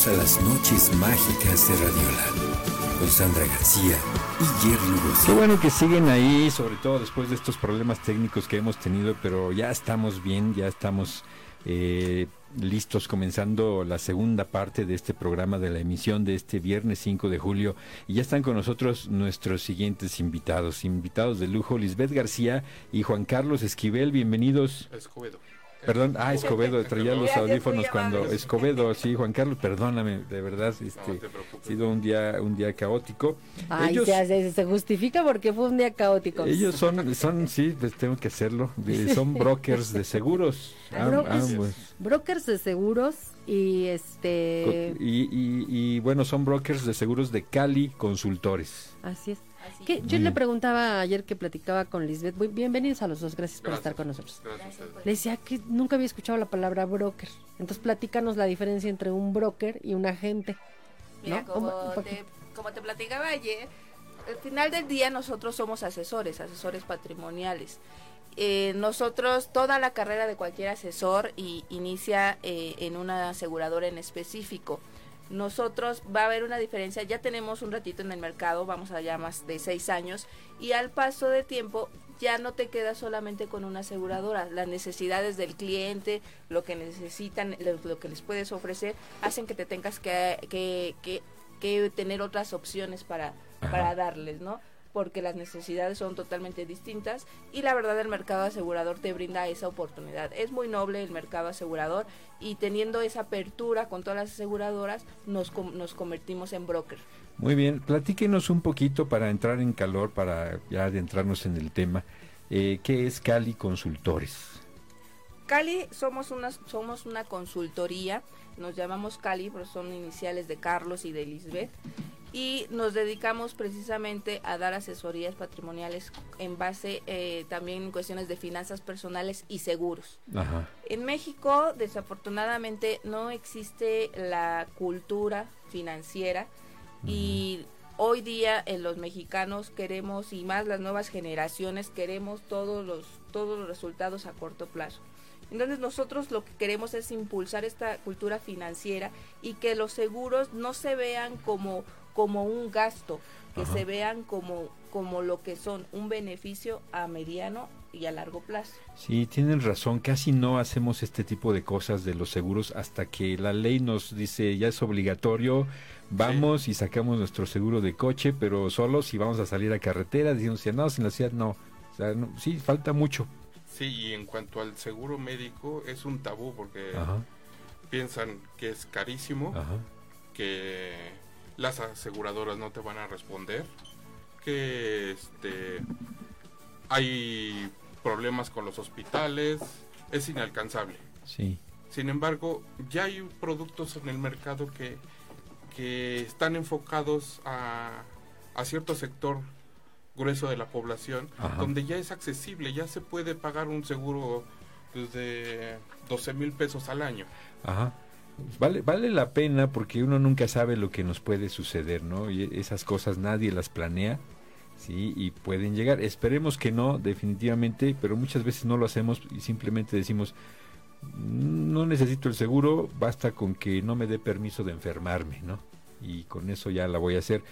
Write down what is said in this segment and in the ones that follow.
Bienvenidos a las noches mágicas de Radiola con Sandra García y Jerry Rossi. Qué bueno que siguen ahí, sobre todo después de estos problemas técnicos que hemos tenido, pero ya estamos bien, ya estamos eh, listos comenzando la segunda parte de este programa de la emisión de este viernes 5 de julio y ya están con nosotros nuestros siguientes invitados, invitados de lujo Lisbeth García y Juan Carlos Esquivel, bienvenidos. Escobedo. Perdón, ah, Escobedo, traía los audífonos cuando. Escobedo, sí, Juan Carlos, perdóname, de verdad, este, ha sido un día, un día caótico. Ay, ellos, se, se- justifica porque fue un día caótico. ellos son, son, sí, pues tengo que hacerlo, son brokers de seguros, am- Brokers. ambos. Brokers de seguros y este... Y, y, y, bueno, son brokers de seguros de Cali Consultores. Así es. Que yo le preguntaba ayer que platicaba con Lisbeth, muy- bienvenidos a los dos, gracias por Gracias. estar con nosotros. Gracias. Le decía que nunca había escuchado la palabra broker. Entonces platícanos la diferencia entre un broker y un agente. Mira, ¿no? como, ¿Cómo- te, como te platicaba ayer, al final del día nosotros somos asesores, asesores patrimoniales. Eh, nosotros, toda la carrera de cualquier asesor y, inicia eh, en una aseguradora en específico. Nosotros va a haber una diferencia, ya tenemos un ratito en el mercado, vamos allá más de seis años, y al paso de tiempo ya no te quedas solamente con una aseguradora. Las necesidades del cliente, lo que necesitan, lo, lo que les puedes ofrecer, hacen que te tengas que, que, que, que tener otras opciones para, Ajá. para darles, ¿no? Porque las necesidades son totalmente distintas y la verdad el mercado asegurador te brinda esa oportunidad. Es muy noble el mercado asegurador y teniendo esa apertura con todas las aseguradoras nos, com- nos convertimos en broker. Muy bien, platíquenos un poquito para entrar en calor, para ya adentrarnos en el tema. Eh, ¿Qué es Cali Consultores? Cali somos una, somos una consultoría, nos llamamos Cali, pero son iniciales de Carlos y de Lisbeth, y nos dedicamos precisamente a dar asesorías patrimoniales en base eh, también en cuestiones de finanzas personales y seguros. Ajá. En México, desafortunadamente, no existe la cultura financiera y hoy día en los mexicanos queremos, y más las nuevas generaciones, queremos todos los, todos los resultados a corto plazo. Entonces nosotros lo que queremos es impulsar esta cultura financiera y que los seguros no se vean como, como un gasto, que Ajá. se vean como, como lo que son, un beneficio a mediano y a largo plazo. Sí, tienen razón, casi no hacemos este tipo de cosas de los seguros hasta que la ley nos dice ya es obligatorio, vamos y sacamos nuestro seguro de coche, pero solo si vamos a salir a carretera, decimos, no, en la ciudad no. O sea, no, sí, falta mucho. Sí, y en cuanto al seguro médico, es un tabú porque Ajá, piensan que es carísimo, ajá. que las aseguradoras no te van a responder, que este hay problemas con los hospitales, es inalcanzable. Sí, Sin embargo, ya hay productos en el mercado que, que están enfocados a, a cierto sector grueso de la población, Ajá. donde ya es accesible, ya se puede pagar un seguro desde 12 mil pesos al año. ajá. Vale, vale la pena porque uno nunca sabe lo que nos puede suceder, ¿no? Y esas cosas nadie las planea, ¿sí? Y pueden llegar. Esperemos que no, definitivamente, pero muchas veces no lo hacemos y simplemente decimos, no necesito el seguro, basta con que no me dé permiso de enfermarme, ¿no? Y con eso ya la voy a hacer.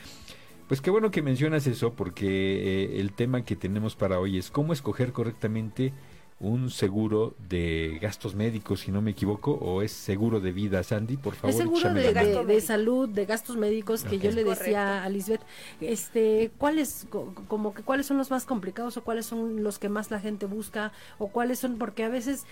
Pues qué bueno que mencionas eso, porque eh, el tema que tenemos para hoy es cómo escoger correctamente un seguro de gastos médicos, si no me equivoco, o es seguro de vida, Sandy, por favor. Es seguro de, salud, de gastos médicos, que yo le decía correcto. a Lisbeth, este, ¿cuáles, co- como que cuáles son los más complicados o cuáles son los que más la gente busca o cuáles son, porque a veces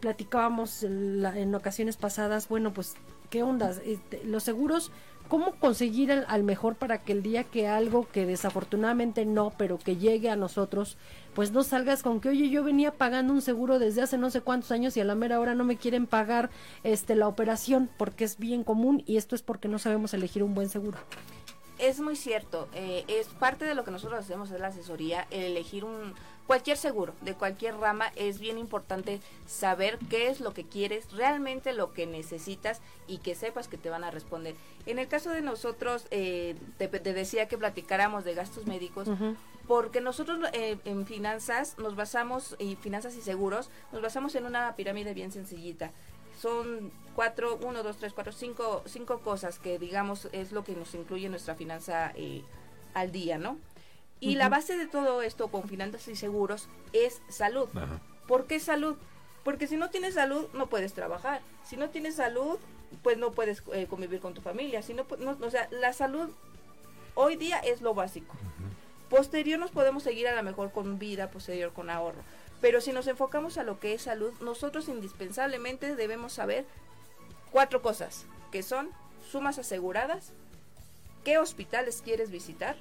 platicábamos en, la- en ocasiones pasadas, bueno, pues, ¿qué ondas? Este, los seguros, ¿cómo conseguir al, al mejor para que el día que algo que desafortunadamente no, pero que llegue a nosotros, pues no salgas con que, oye, yo venía pagando un seguro desde hace no sé cuántos años y a la mera hora no me quieren pagar este la operación porque es bien común y esto es porque no sabemos elegir un buen seguro. Es muy cierto, eh, es parte de lo que nosotros hacemos es la asesoría, el elegir un cualquier seguro de cualquier rama es bien importante saber qué es lo que quieres, realmente lo que necesitas y que sepas que te van a responder. En el caso de nosotros, eh, te, te decía que platicáramos de gastos médicos, porque nosotros eh, en finanzas nos basamos, y finanzas y seguros, nos basamos en una pirámide bien sencillita. Son cuatro, uno, dos, tres, cuatro, cinco, cinco cosas que digamos es lo que nos incluye nuestra finanza eh, al día, ¿no? Y la base de todo esto con finanzas y seguros es salud. Ajá. ¿Por qué salud? Porque si no tienes salud no puedes trabajar. Si no tienes salud, pues no puedes eh, convivir con tu familia. Si no, no- o sea, la salud hoy día es lo básico. Posterior nos podemos seguir a lo mejor con vida, posterior con ahorro. Pero si nos enfocamos a lo que es salud, nosotros indispensablemente debemos saber cuatro cosas, que son sumas aseguradas, qué hospitales quieres visitar.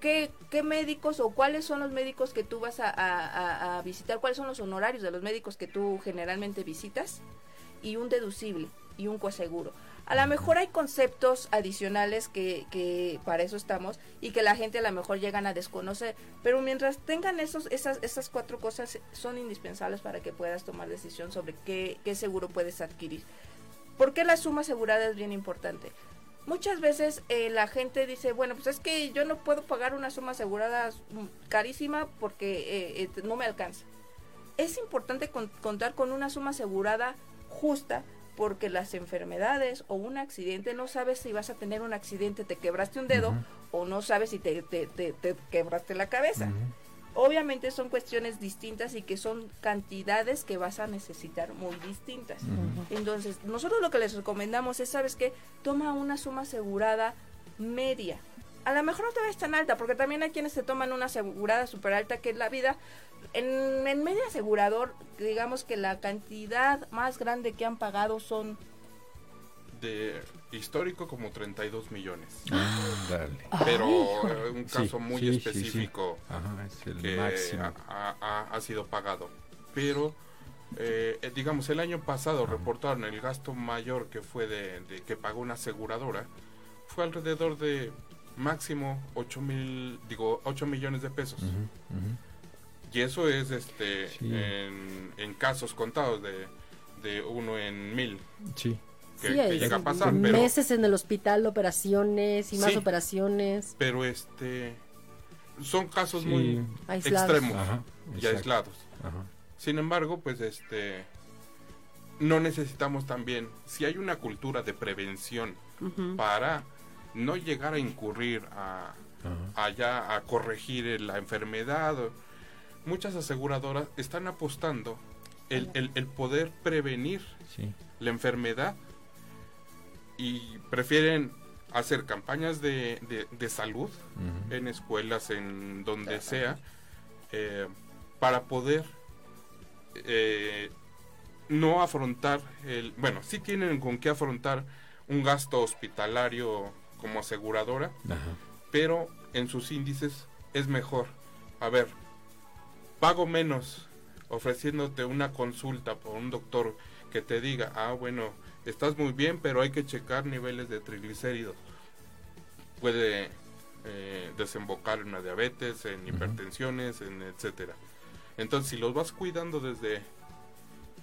¿Qué, qué médicos o cuáles son los médicos que tú vas a, a- a- a visitar? ¿Cuáles son los honorarios de los médicos que tú generalmente visitas? Y un deducible y un coaseguro. A lo mejor hay conceptos adicionales que, para eso estamos y que la gente a lo mejor llegan a desconocer, pero mientras tengan esos, esas, esas cuatro cosas son indispensables para que puedas tomar decisión sobre qué, qué seguro puedes adquirir. ¿Por qué la suma asegurada es bien importante? Muchas veces eh, la gente dice, bueno, pues es que yo no puedo pagar una suma asegurada carísima porque eh, eh, no me alcanza. Es importante con- contar con una suma asegurada justa porque las enfermedades o un accidente, no sabes si vas a tener un accidente, te quebraste un dedo o no sabes si te, te- te- te quebraste la cabeza. Obviamente son cuestiones distintas y que son cantidades que vas a necesitar muy distintas. Entonces, nosotros lo que les recomendamos es, ¿sabes qué? Toma una suma asegurada media. A lo mejor no te ves tan alta, porque también hay quienes se toman una asegurada súper alta, que es la vida. En, en medio asegurador, digamos que la cantidad más grande que han pagado son De histórico como 32 millones. Ándale. Pero híjole. eh, un Sí, caso muy sí, sí, sí. específico Ajá, es el que máximo. ha, ha- ha sido pagado. Pero, eh, eh, digamos, el año pasado Ajá. reportaron el gasto mayor que fue de, de- que pagó una aseguradora fue alrededor de máximo 8 mil, digo, 8 millones de pesos. Y eso es este Sí. en, en casos contados de, de uno en mil Sí. que, Sí, que es- llega a pasar. Pero, meses en el hospital, operaciones y más Sí. operaciones. pero este son casos Sí. muy Aislados. extremos Ajá, y exacto. aislados. Ajá. Sin embargo, pues este no necesitamos también, si hay una cultura de prevención para no llegar a incurrir a allá a corregir la enfermedad, o- muchas aseguradoras están apostando el, el- el poder prevenir Sí. la enfermedad y prefieren hacer campañas de, de- de salud en escuelas, en donde sea, eh, para poder eh, no afrontar el... Bueno, sí tienen con qué afrontar un gasto hospitalario como aseguradora, Ajá. pero en sus índices es mejor. A ver, pago menos ofreciéndote una consulta por un doctor que te diga, ah, bueno, estás muy bien, pero hay que checar niveles de triglicéridos. Puede eh, desembocar en una diabetes, en hipertensiones, en etcétera. Entonces, si los vas cuidando desde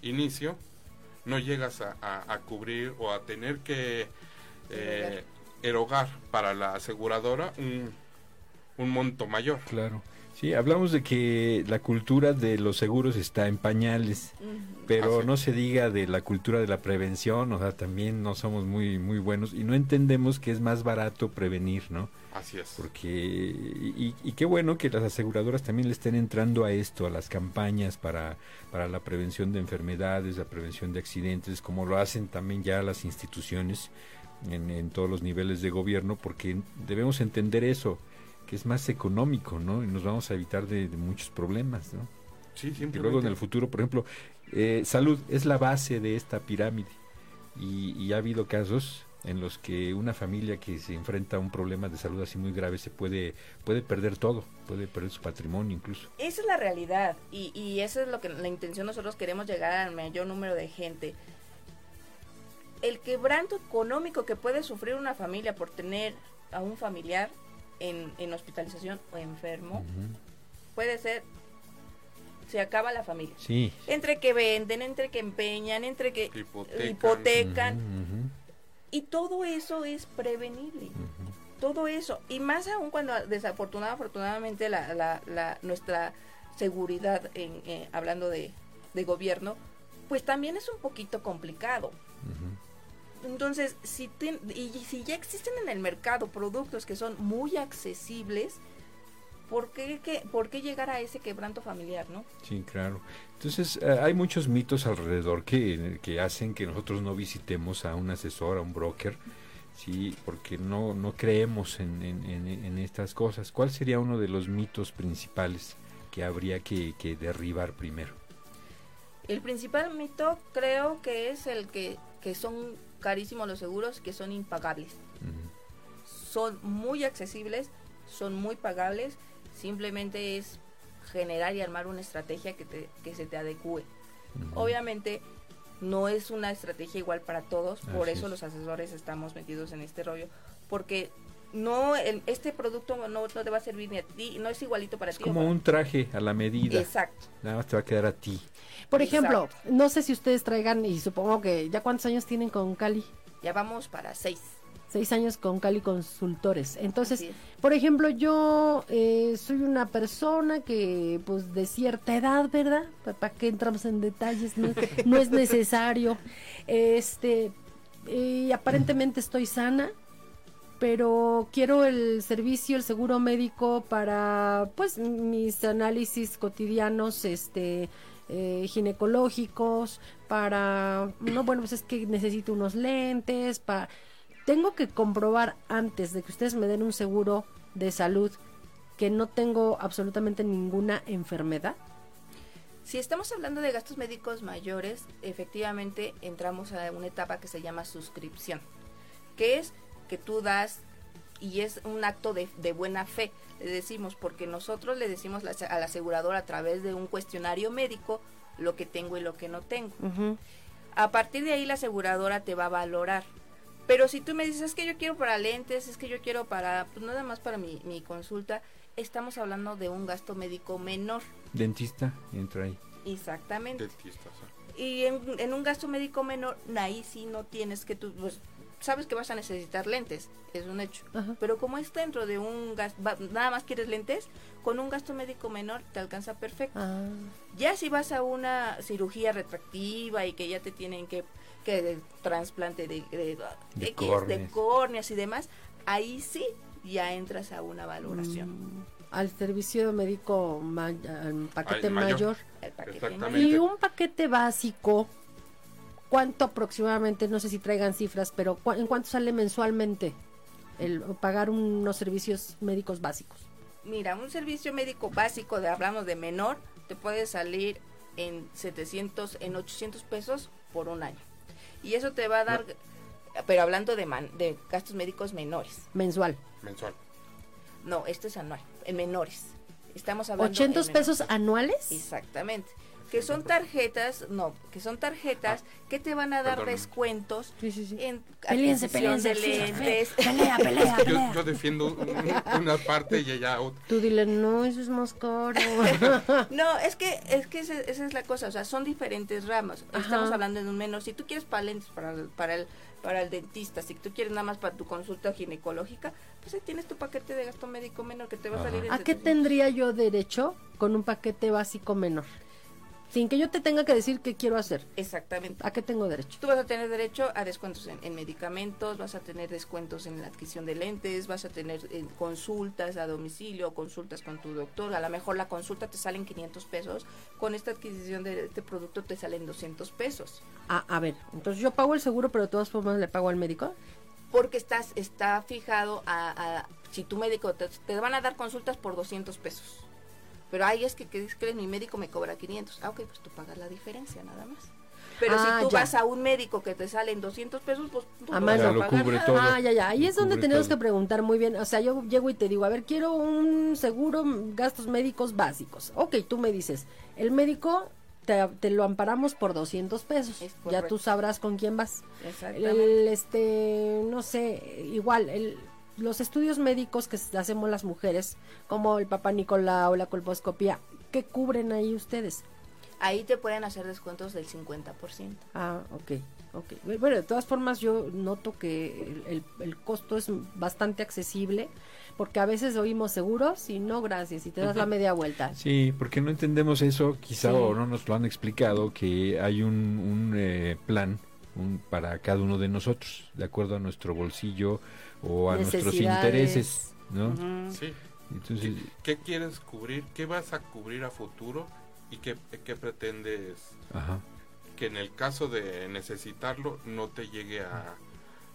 inicio, no llegas a, a- a cubrir o a tener que eh, erogar para la aseguradora un, un monto mayor. Claro. Sí, hablamos de que la cultura de los seguros está en pañales, pero Así. no se diga de la cultura de la prevención, o sea, también no somos muy muy buenos y no entendemos que es más barato prevenir, ¿no? Así es. Porque y, y qué bueno que las aseguradoras también le estén entrando a esto, a las campañas para para la prevención de enfermedades, la prevención de accidentes, como lo hacen también ya las instituciones en, en todos los niveles de gobierno, porque debemos entender eso, que es más económico, ¿no? Y nos vamos a evitar de, de muchos problemas, ¿no? Sí, Y luego en simplemente. el futuro, por ejemplo, eh, salud es la base de esta pirámide. Y, y ha habido casos en los que una familia que se enfrenta a un problema de salud así muy grave se puede, puede perder todo, puede perder su patrimonio incluso. Esa es la realidad y, y esa es lo que la intención nosotros queremos llegar al mayor número de gente. El quebranto económico que puede sufrir una familia por tener a un familiar en, en hospitalización o enfermo puede ser se acaba la familia. Sí. Entre que venden, entre que empeñan, entre que Hipotecan. y todo eso es prevenible. todo eso y más aún cuando desafortunadamente afortunadamente la, la, la- nuestra seguridad en, eh, hablando de, de gobierno pues también es un poquito complicado. Entonces, si y si ya existen en el mercado productos que son muy accesibles, ¿por qué, ¿por qué llegar a ese quebranto familiar, no? Sí, claro. Entonces, eh, hay muchos mitos alrededor que, que hacen que nosotros no visitemos a un asesor, a un broker, sí, porque no, no creemos en, en, estas cosas. ¿Cuál sería uno de los mitos principales que habría que, que derribar primero? El principal mito creo que es el que, que son carísimos los seguros, que son impagables. Son muy accesibles, son muy pagables, simplemente es generar y armar una estrategia que, te, que se te adecue. Obviamente no es una estrategia igual para todos, por eso los asesores estamos metidos en este rollo, porque no este producto no, te va a servir ni a ti, no es igualito para es ti. Como un traje a la medida. Exacto. Nada más te va a quedar a ti. Por ejemplo, no sé si ustedes traigan, y supongo que ya cuántos años tienen con Cali. Ya vamos para seis. Seis años con Cali Consultores. Entonces, por ejemplo, yo eh, soy una persona que, pues, de cierta edad, ¿verdad? ¿Para qué entramos en detalles? No, no es necesario. Este, y aparentemente estoy sana pero quiero el servicio, el seguro médico para pues mis análisis cotidianos, este eh, ginecológicos, para no bueno pues es que necesito unos lentes, para tengo que comprobar antes de que ustedes me den un seguro de salud que no tengo absolutamente ninguna enfermedad. Si estamos hablando de gastos médicos mayores, efectivamente entramos a una etapa que se llama suscripción, que es que tú das y es un acto de, buena fe, le decimos, porque nosotros le decimos al asegurador a través de un cuestionario médico lo que tengo y lo que no tengo. A partir de ahí la aseguradora te va a valorar. Pero si tú me dices, es que yo quiero para lentes, es que yo quiero para, pues nada más para mi, mi consulta, estamos hablando de un gasto médico menor. Dentista, entra ahí. Exactamente. Dentista, Y en, en, un gasto médico menor, ahí sí no tienes que tú, pues, sabes que vas a necesitar lentes, es un hecho. Pero como es dentro de un gasto, nada más quieres lentes, con un gasto médico menor te alcanza perfecto. Ah. Ya si vas a una cirugía retractiva y que ya te tienen que, que trasplante de, de, de, córneas. y demás, ahí sí ya entras a una valoración. Mm, al servicio médico, al paquete mayor. paquete Y un paquete básico ¿Cuánto aproximadamente, no sé si traigan cifras, pero ¿en cuánto sale mensualmente el pagar unos servicios médicos básicos? Mira, un servicio médico básico, de, hablamos de menor, te puede salir en 700, en 800 pesos por un año. Y eso te va a dar, pero hablando de, de gastos médicos menores. Mensual. Mensual. No, esto es anual, en menores. Estamos hablando. ¿800 pesos anuales? Exactamente que son tarjetas, no, que son tarjetas que te van a dar descuentos sí, sí, sí. en peleense, peleense, de lentes. Pelea, pelea, pelea. Yo, defiendo una parte y ella otra. Tú dile, no, eso es más caro. no, es que, es que esa, es la cosa, o sea, son diferentes ramas. Estamos hablando de un menor. Si tú quieres para lentes para, para el para el dentista, si tú quieres nada más para tu consulta ginecológica, pues ahí tienes tu paquete de gasto médico menor que te va a salir. ¿A qué tendría yo derecho con un paquete básico menor? Sin que yo te tenga que decir qué quiero hacer. Exactamente. ¿A qué tengo derecho? Tú vas a tener derecho a descuentos en, medicamentos, vas a tener descuentos en la adquisición de lentes, vas a tener eh, consultas a domicilio, consultas con tu doctor. A lo mejor la consulta te salen 500 pesos, con esta adquisición de este producto te salen 200 pesos. Ah, a ver, entonces yo pago el seguro, pero de todas formas le pago al médico. Porque estás está fijado a, si tu médico te, te van a dar consultas por 200 pesos pero ahí es que, que crees, mi médico me cobra 500. Ah, ok, pues tú pagas la diferencia nada más. Pero si ah, tú vas a un médico que te salen 200 pesos, pues tú a más lo cubre todo. Ah, ya, ya. Ahí es donde tenemos que preguntar muy bien. O sea, yo llego y te digo, a ver, quiero un seguro, gastos médicos básicos. Ok, tú me dices, el médico te, te lo amparamos por 200 pesos. Ya tú sabrás con quién vas. Exactamente. El, este, no sé, igual, el los estudios médicos que hacemos las mujeres, como el papá Nicolau, la colposcopía, ¿qué cubren ahí ustedes? Ahí te pueden hacer descuentos del 50%. Ah, ok, ok. Bueno, de todas formas yo noto que el, el, costo es bastante accesible, porque a veces oímos seguros y no gracias y te das la media vuelta. Sí, porque no entendemos eso, quizá Sí. o no nos lo han explicado, que hay un, un, eh, plan un, para cada uno de nosotros, de acuerdo a nuestro bolsillo o a nuestros intereses, ¿no? Sí. Entonces, ¿Qué quieres cubrir? ¿Qué vas a cubrir a futuro? ¿Y qué, qué pretendes ajá, que en el caso de necesitarlo no te llegue a,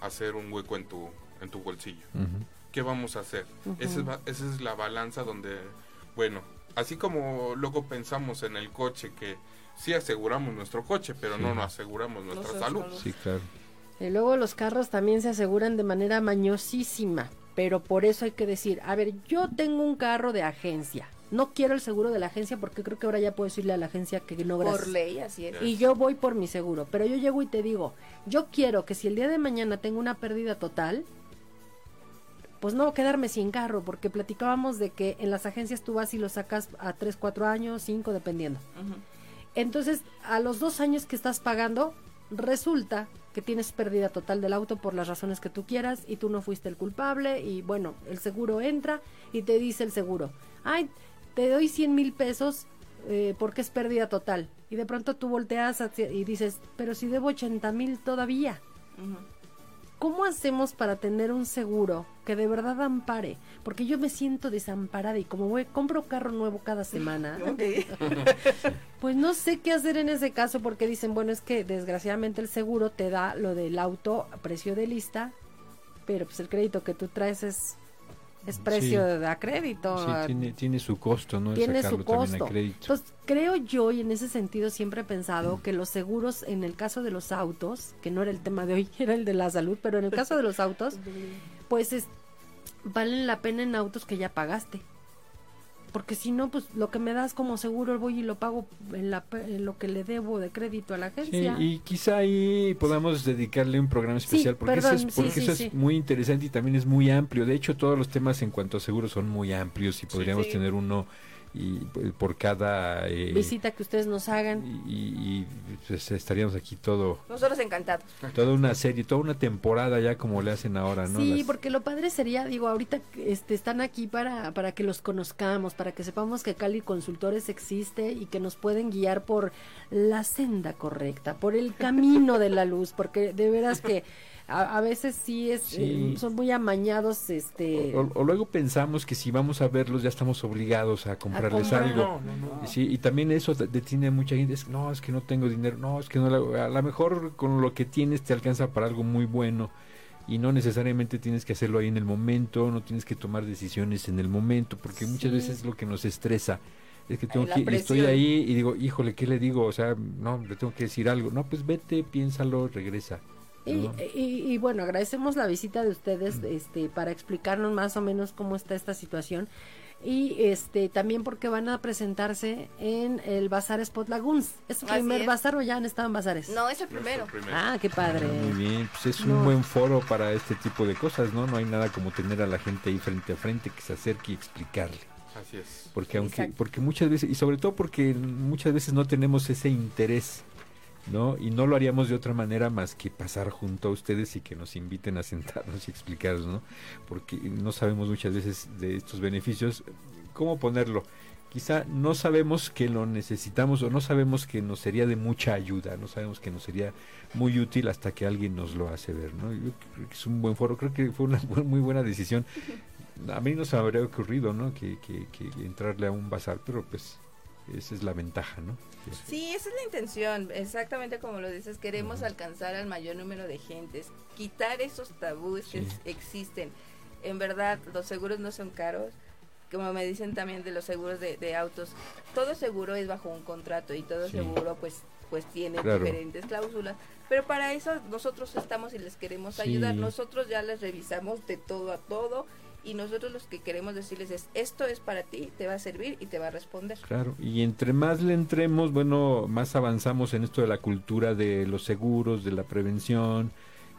a hacer un hueco en tu, en tu bolsillo? ujú, ¿Qué vamos a hacer? Esa, es, esa es la balanza donde, bueno, así como luego pensamos en el coche que sí aseguramos nuestro coche, pero Sí. no nos aseguramos nuestra salud. salud. sí, claro. Y luego los carros también se aseguran de manera mañosísima, pero por eso hay que decir, a ver, yo tengo un carro de agencia, no quiero el seguro de la agencia porque creo que ahora ya puedo decirle a la agencia que no gracias. Por ley, así es. Y yo voy por mi seguro, pero yo llego y te digo, yo quiero que si el día de mañana tengo una pérdida total, pues no quedarme sin carro, porque platicábamos de que en las agencias tú vas y lo sacas a 3, 4 años, 5, dependiendo. Entonces, a los dos años que estás pagando, resulta que tienes pérdida total del auto por las razones que tú quieras y tú no fuiste el culpable y bueno, el seguro entra y te dice el seguro, ay, te doy 100 mil pesos eh, porque es pérdida total. Y de pronto tú volteas hacia- y dices, pero si debo 80 mil todavía. ¿Cómo hacemos para tener un seguro que de verdad ampare? Porque yo me siento desamparada y como voy, compro carro nuevo cada semana. Pues no sé qué hacer en ese caso porque dicen, bueno, es que desgraciadamente el seguro te da lo del auto a precio de lista, pero pues el crédito que tú traes es, es precio Sí. de a crédito. Sí, a- tiene, tiene su costo, ¿no? Tiene sacarlo su también costo. a crédito. Entonces, creo yo, y en ese sentido siempre he pensado que los seguros, en el caso de los autos, que no era el tema de hoy, era el de la salud, pero en el caso de los autos, pues es, valen la pena en autos que ya pagaste. Porque si no, pues lo que me das como seguro voy y lo pago en, la, pe- en lo que le debo de crédito a la Sí, agencia. y quizá ahí podamos dedicarle un programa Sí, especial porque perdón, eso, es, sí, porque sí, eso sí. es muy interesante y también es muy amplio. De hecho, todos los temas en cuanto a seguros son muy amplios y podríamos Sí. tener uno y eh, por cada eh, Visita que ustedes nos hagan. y, y, pues, estaríamos aquí todo Nosotros encantados. toda una serie, toda una temporada ya como le hacen ahora, ¿no? Sí, Las- porque lo padre sería, digo, ahorita este, están aquí para, para que los conozcamos, para que sepamos que Cali Consultores existe y que nos pueden guiar por la senda correcta, por el camino de la luz, porque de veras que a, a veces sí, es, Sí. eh, son muy amañados, este... O, o luego pensamos que si vamos a verlos ya estamos obligados a comprarles comprar. algo. No, no, no. Sí, y también eso de- detiene a mucha gente. Es, no, es que no tengo dinero. No, es que no. la- A lo mejor con lo que tienes te alcanza para algo muy bueno. Y no necesariamente tienes que hacerlo ahí en el momento. No tienes que tomar decisiones en el momento. Porque muchas veces es lo que nos estresa. Es que tengo que, estoy ahí y digo, híjole, ¿qué le digo? O sea, no, le tengo que decir algo. No, pues vete, piénsalo, regresa. Y, ¿no? y- y bueno, agradecemos la visita de ustedes este, para explicarnos más o menos cómo está esta situación. Y este también porque van a presentarse en el Bazar Spot Lagoons. ¿Es su Así primer es. bazar o ya han estado en bazares? No, es el primero. primero. Ah, qué padre. Muy bien, pues es un buen foro para este tipo de cosas, ¿no? No hay nada como tener a la gente ahí frente a frente que se acerque y explicarle. Así es. Porque aunque, Exacto. porque muchas veces, y sobre todo porque muchas veces no tenemos ese interés, ¿no? Y no lo haríamos de otra manera más que pasar junto a ustedes y que nos inviten a sentarnos y explicarnos, ¿no? Porque no sabemos muchas veces de estos beneficios. ¿Cómo ponerlo? Quizá no sabemos que lo necesitamos o no sabemos que nos sería de mucha ayuda, no sabemos que nos sería muy útil hasta que alguien nos lo hace ver, ¿no? Yo creo que es un buen foro, creo que fue una muy buena decisión. A mí no se me habría ocurrido, ¿no? Que, que, que entrarle a un bazar, pero pues esa es la ventaja, ¿no? Sí, esa es la intención, exactamente como lo dices, queremos alcanzar al mayor número de gentes, quitar esos tabúes que Sí. existen. En verdad, los seguros no son caros, como me dicen también de los seguros de, de autos, todo seguro es bajo un contrato y todo Sí. seguro pues pues tiene Claro. diferentes cláusulas, pero para eso nosotros estamos y les queremos Sí. ayudar, nosotros ya les revisamos de todo a todo y nosotros los que queremos decirles es esto es para ti, te va a servir y te va a responder. Claro, y entre más le entremos, bueno, más avanzamos en esto de la cultura de los seguros, de la prevención,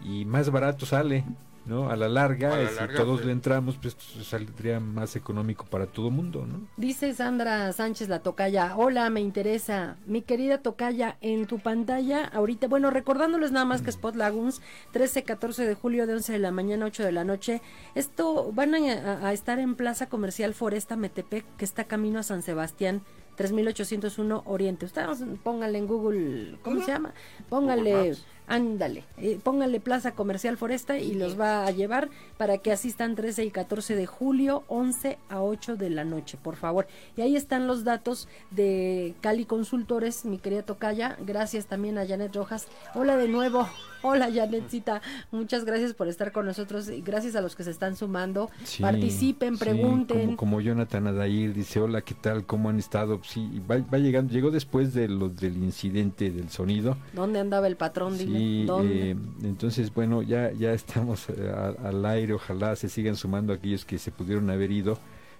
y más barato sale, ¿no? A la larga, A la si larga, todos pues. le entramos, pues saldría más económico para todo mundo, ¿no? Dice Sandra Sánchez la tocaya, hola, me interesa. Mi querida tocaya, en tu pantalla, ahorita, bueno, recordándoles nada más que Spot Lagoons, 13, 14 de julio de 11 de la mañana, 8 de la noche. Esto van a, a estar en Plaza Comercial Foresta Metepec, que está camino a San Sebastián. 3801 Oriente. Ustedes pónganle en Google, ¿cómo se llama? Maps. ándale, eh, póngale Plaza Comercial Foresta y los va a llevar para que asistan 13 y 14 de julio, 11 a 8 de la noche, por favor. Y ahí están los datos de Cali Consultores, mi querida Tocaya. Gracias también a Janet Rojas. Hola de nuevo. Hola Janetcita, muchas gracias por estar con nosotros y gracias a los que se están sumando. Sí, Participen, sí, pregunten. como, como Jonathan Adair dice, hola, ¿qué tal? ¿Cómo han estado? Sí, va, va llegando, llegó después de lo, del incidente del sonido. ¿Dónde andaba el patrón? Dime. Sí, ¿Dónde? eh, entonces, bueno, ya, ya estamos eh, a- al aire, ojalá se sigan sumando aquellos que se pudieron haber ido.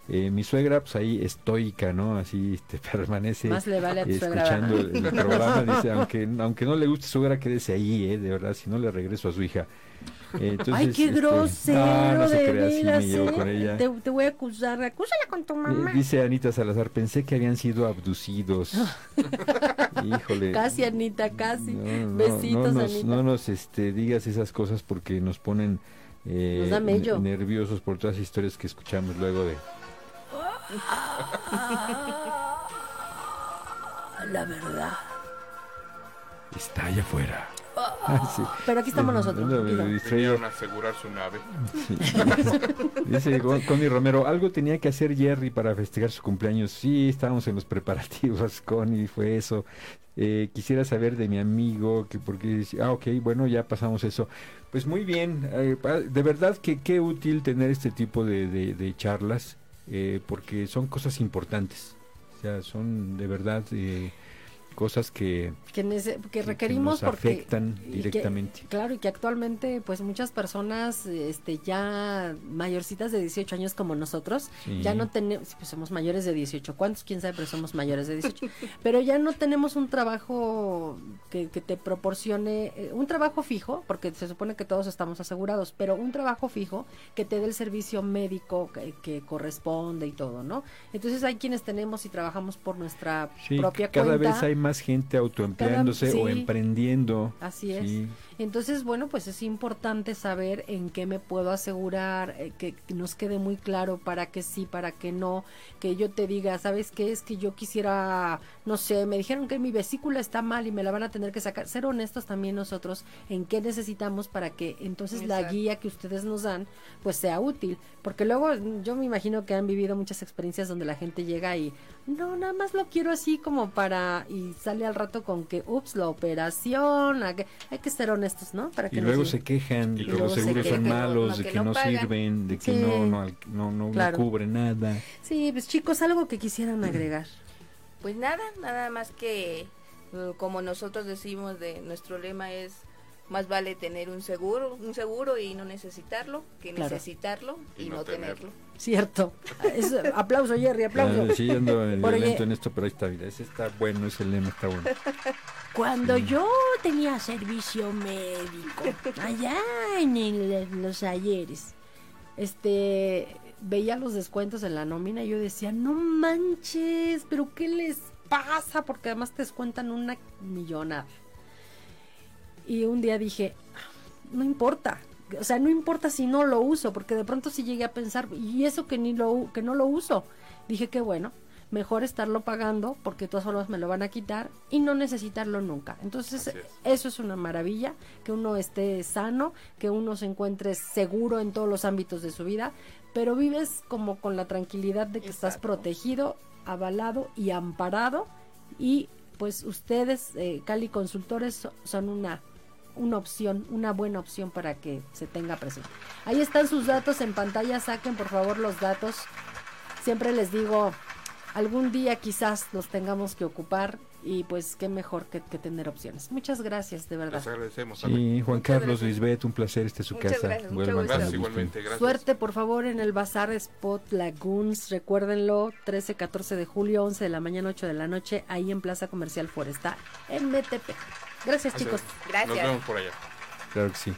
Eh, mi suegra, pues ahí estoica, ¿no? Así este, permanece Más le vale a tu suegra, escuchando ¿verdad? el, programa. Dice, aunque, aunque no le guste suegra, quédese ahí, ¿eh? De verdad, si no le regreso a su hija. Eh, entonces, Ay, qué este, grosero, no, no se de crea, sí veras, llevo ¿eh? Te, te voy a acusar, acúsala con tu Eh, mamá. dice Anita Salazar, pensé que habían sido abducidos. Híjole. Casi, Anita, casi. No, Besitos, no nos, Anita. no nos este, digas esas cosas porque nos ponen Nos nerviosos por todas las historias que escuchamos luego de... La verdad. Está allá afuera. Ah, sí. Pero aquí estamos nosotros. Vinieron a asegurar su nave. Sí. Dice Connie Romero, algo tenía que hacer Jerry para festejar su cumpleaños. Sí, estábamos en los preparativos, Connie, fue eso. Eh, quisiera saber de mi amigo, que porque ah, ok, bueno, ya pasamos eso. Pues muy bien, eh, de verdad que qué útil tener este tipo de, de- de charlas, eh, porque son cosas importantes. O sea, son de verdad eh, cosas que, Que, nece- que que requerimos porque afectan y que- directamente. claro, y que actualmente pues muchas personas este ya mayorcitas de 18 años como nosotros, Sí. ya no tenemos, pues somos mayores de 18, ¿cuántos? Quién sabe, pero somos mayores de 18. pero ya no tenemos un trabajo que, que te proporcione, eh, un trabajo fijo, porque se supone que todos estamos asegurados, pero un trabajo fijo que te dé el servicio médico que, que corresponde y todo, ¿no? Entonces hay quienes tenemos y trabajamos por nuestra Sí, propia cada cuenta. vez hay más gente autoempleándose Cada- o emprendiendo. Así es. Sí. Entonces, bueno, pues es importante saber en qué me puedo asegurar, eh, que nos quede muy claro para que sí, para que no, que yo te diga, ¿sabes qué? Es que yo quisiera, no sé, me dijeron que mi vesícula está mal y me la van a tener que sacar. Ser honestos también nosotros en qué necesitamos para que entonces la guía que ustedes nos dan, pues sea útil. Porque luego yo me imagino que han vivido muchas experiencias donde la gente llega y, no, nada más lo quiero así como para, y sale al rato con que, ups, la operación, la que- hay que ser honestos, ¿no? Para que Y luego digan. se quejan de Y que luego los se seguros son malos, no, de que que no no pagan. sirven, de que Sí. no, no, al- no, no, no Claro. cubre nada. Sí, pues chicos, algo que quisieran agregar. Pues nada, nada más que eh, como nosotros decimos de nuestro lema es más vale tener un seguro, un seguro y no necesitarlo que Claro. necesitarlo y, Y no, no tenerlo. tenerlo. Cierto. Es- aplauso, Jerry, aplauso. Ah, sí, ando oye- en esto, pero ahí está, mira, ese está bueno, ese lema está bueno. Cuando yo tenía servicio médico, allá en el- los ayeres, este, veía los descuentos en la nómina y yo decía, no manches, pero ¿qué les pasa? Porque además te descuentan una millonada. Y un día dije, no importa, o sea, no importa si no lo uso, porque de pronto sí llegué a pensar, y eso que ni lo que no lo uso. Dije que bueno, mejor estarlo pagando porque de todas formas me lo van a quitar y no necesitarlo nunca. Entonces, es. eso es una maravilla, que uno esté sano, que uno se encuentre seguro en todos los ámbitos de su vida, pero vives como con la tranquilidad de que estás protegido, avalado y amparado y pues ustedes, eh, Cali Consultores, so- son una una opción, una buena opción para que se tenga presente. Ahí están sus datos en pantalla, saquen por favor los datos. Siempre les digo, algún día quizás los tengamos que ocupar y pues qué mejor que, que tener opciones. Muchas gracias, de verdad. Les agradecemos. Sí, Juan Muchas Carlos, gracias. Lisbeth, un placer, este es su Muchas casa. gracias, mucho gusto. Gracias gusten. igualmente, gracias. Suerte, por favor, en el Bazar Spot Lagoons. Recuérdenlo, 13, 14 de julio, 11 de la mañana, 8 de la noche, ahí en Plaza Comercial Foresta, en MTP. Gracias, Así chicos. Gracias. Nos vemos por allá. Claro que sí.